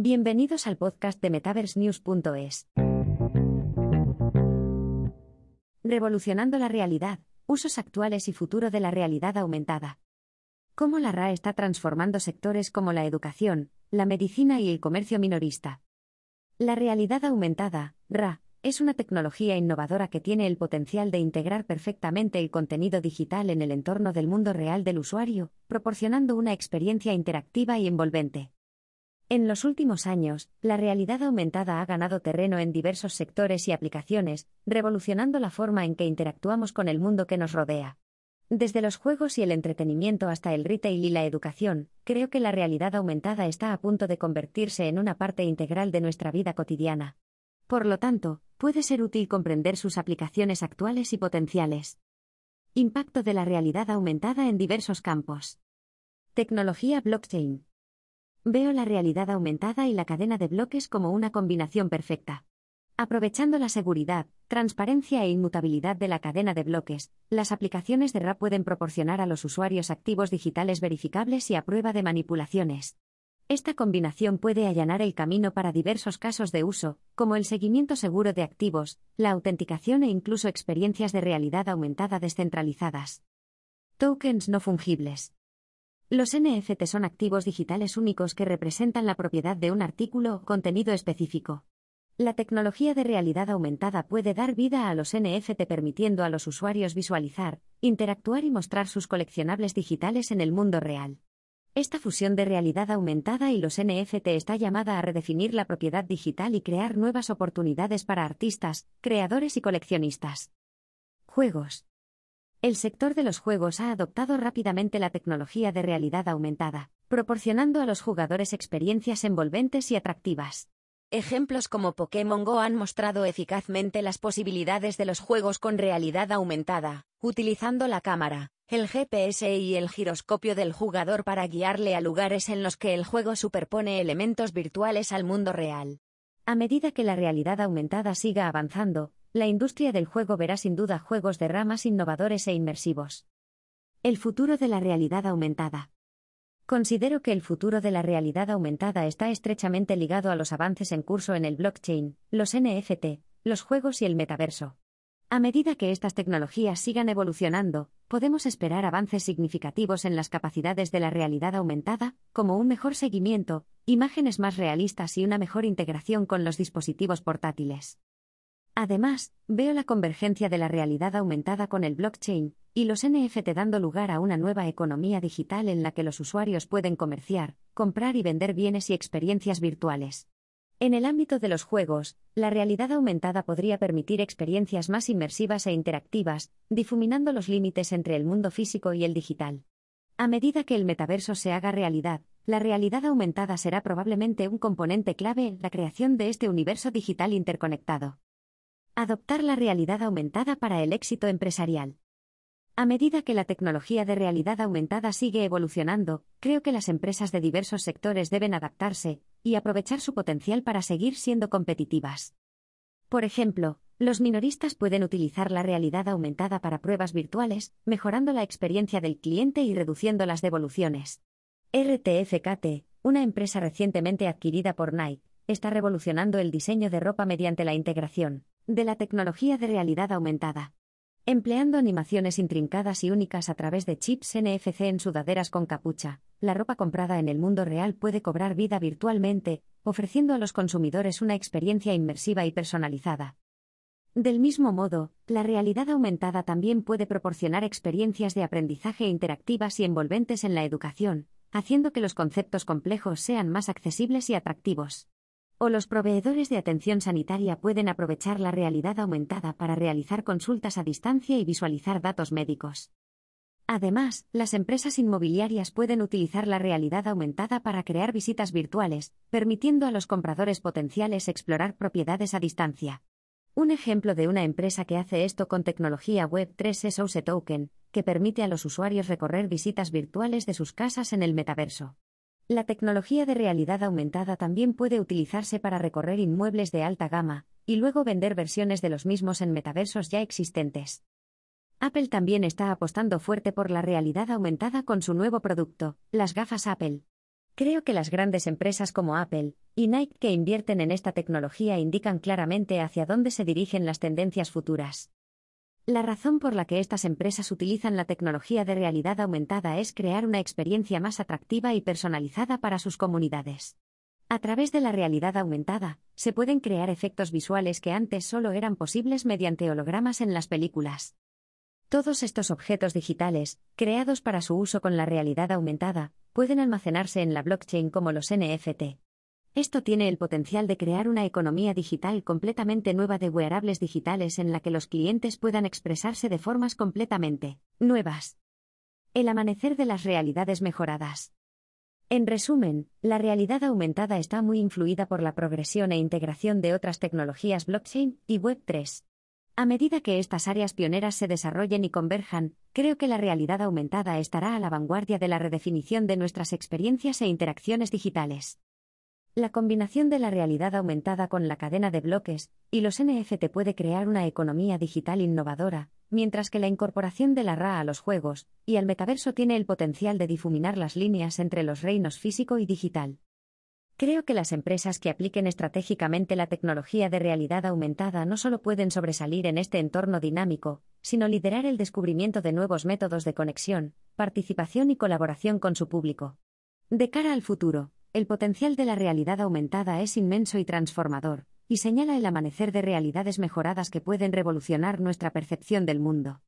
Bienvenidos al podcast de MetaverseNews.es. Revolucionando la realidad, usos actuales y futuro de la realidad aumentada. Cómo la RA está transformando sectores como la educación, la medicina y el comercio minorista. La realidad aumentada, RA, es una tecnología innovadora que tiene el potencial de integrar perfectamente el contenido digital en el entorno del mundo real del usuario, proporcionando una experiencia interactiva y envolvente. En los últimos años, la realidad aumentada ha ganado terreno en diversos sectores y aplicaciones, revolucionando la forma en que interactuamos con el mundo que nos rodea. Desde los juegos y el entretenimiento hasta el retail y la educación, creo que la realidad aumentada está a punto de convertirse en una parte integral de nuestra vida cotidiana. Por lo tanto, puede ser útil comprender sus aplicaciones actuales y potenciales. Impacto de la realidad aumentada en diversos campos. Tecnología blockchain. Veo la realidad aumentada y la cadena de bloques como una combinación perfecta. Aprovechando la seguridad, transparencia e inmutabilidad de la cadena de bloques, las aplicaciones de RAP pueden proporcionar a los usuarios activos digitales verificables y a prueba de manipulaciones. Esta combinación puede allanar el camino para diversos casos de uso, como el seguimiento seguro de activos, la autenticación e incluso experiencias de realidad aumentada descentralizadas. Tokens no fungibles. Los NFT son activos digitales únicos que representan la propiedad de un artículo o contenido específico. La tecnología de realidad aumentada puede dar vida a los NFT permitiendo a los usuarios visualizar, interactuar y mostrar sus coleccionables digitales en el mundo real. Esta fusión de realidad aumentada y los NFT está llamada a redefinir la propiedad digital y crear nuevas oportunidades para artistas, creadores y coleccionistas. Juegos. El sector de los juegos ha adoptado rápidamente la tecnología de realidad aumentada, proporcionando a los jugadores experiencias envolventes y atractivas. Ejemplos como Pokémon Go han mostrado eficazmente las posibilidades de los juegos con realidad aumentada, utilizando la cámara, el GPS y el giroscopio del jugador para guiarle a lugares en los que el juego superpone elementos virtuales al mundo real. A medida que la realidad aumentada siga avanzando, la industria del juego verá sin duda juegos de ramas innovadores e inmersivos. El futuro de la realidad aumentada. Considero que el futuro de la realidad aumentada está estrechamente ligado a los avances en curso en el blockchain, los NFT, los juegos y el metaverso. A medida que estas tecnologías sigan evolucionando, podemos esperar avances significativos en las capacidades de la realidad aumentada, como un mejor seguimiento, imágenes más realistas y una mejor integración con los dispositivos portátiles. Además, veo la convergencia de la realidad aumentada con el blockchain y los NFT dando lugar a una nueva economía digital en la que los usuarios pueden comerciar, comprar y vender bienes y experiencias virtuales. En el ámbito de los juegos, la realidad aumentada podría permitir experiencias más inmersivas e interactivas, difuminando los límites entre el mundo físico y el digital. A medida que el metaverso se haga realidad, la realidad aumentada será probablemente un componente clave en la creación de este universo digital interconectado. Adoptar la realidad aumentada para el éxito empresarial. A medida que la tecnología de realidad aumentada sigue evolucionando, creo que las empresas de diversos sectores deben adaptarse y aprovechar su potencial para seguir siendo competitivas. Por ejemplo, los minoristas pueden utilizar la realidad aumentada para pruebas virtuales, mejorando la experiencia del cliente y reduciendo las devoluciones. RTFKT, una empresa recientemente adquirida por Nike, está revolucionando el diseño de ropa mediante la integración de la tecnología de realidad aumentada empleando animaciones intrincadas y únicas a través de chips NFC en sudaderas con capucha. La ropa comprada en el mundo real puede cobrar vida virtualmente, ofreciendo a los consumidores una experiencia inmersiva y personalizada. Del mismo modo, la realidad aumentada también puede proporcionar experiencias de aprendizaje interactivas y envolventes en la educación, haciendo que los conceptos complejos sean más accesibles y atractivos o los proveedores de atención sanitaria pueden aprovechar la realidad aumentada para realizar consultas a distancia y visualizar datos médicos. Además, las empresas inmobiliarias pueden utilizar la realidad aumentada para crear visitas virtuales, permitiendo a los compradores potenciales explorar propiedades a distancia. Un ejemplo de una empresa que hace esto con tecnología Web3 es Souse Token, que permite a los usuarios recorrer visitas virtuales de sus casas en el metaverso. La tecnología de realidad aumentada también puede utilizarse para recorrer inmuebles de alta gama, y luego vender versiones de los mismos en metaversos ya existentes. Apple también está apostando fuerte por la realidad aumentada con su nuevo producto, las gafas Apple. Creo que las grandes empresas como Apple y Nike que invierten en esta tecnología indican claramente hacia dónde se dirigen las tendencias futuras. La razón por la que estas empresas utilizan la tecnología de realidad aumentada es crear una experiencia más atractiva y personalizada para sus comunidades. A través de la realidad aumentada, se pueden crear efectos visuales que antes solo eran posibles mediante hologramas en las películas. Todos estos objetos digitales, creados para su uso con la realidad aumentada, pueden almacenarse en la blockchain como los NFT. Esto tiene el potencial de crear una economía digital completamente nueva de wearables digitales en la que los clientes puedan expresarse de formas completamente nuevas. El amanecer de las realidades mejoradas. En resumen, la realidad aumentada está muy influida por la progresión e integración de otras tecnologías blockchain y Web3. A medida que estas áreas pioneras se desarrollen y converjan, creo que la realidad aumentada estará a la vanguardia de la redefinición de nuestras experiencias e interacciones digitales. La combinación de la realidad aumentada con la cadena de bloques y los NFT puede crear una economía digital innovadora, mientras que la incorporación de la RA a los juegos y al metaverso tiene el potencial de difuminar las líneas entre los reinos físico y digital. Creo que las empresas que apliquen estratégicamente la tecnología de realidad aumentada no solo pueden sobresalir en este entorno dinámico, sino liderar el descubrimiento de nuevos métodos de conexión, participación y colaboración con su público. De cara al futuro, el potencial de la realidad aumentada es inmenso y transformador, y señala el amanecer de realidades mejoradas que pueden revolucionar nuestra percepción del mundo.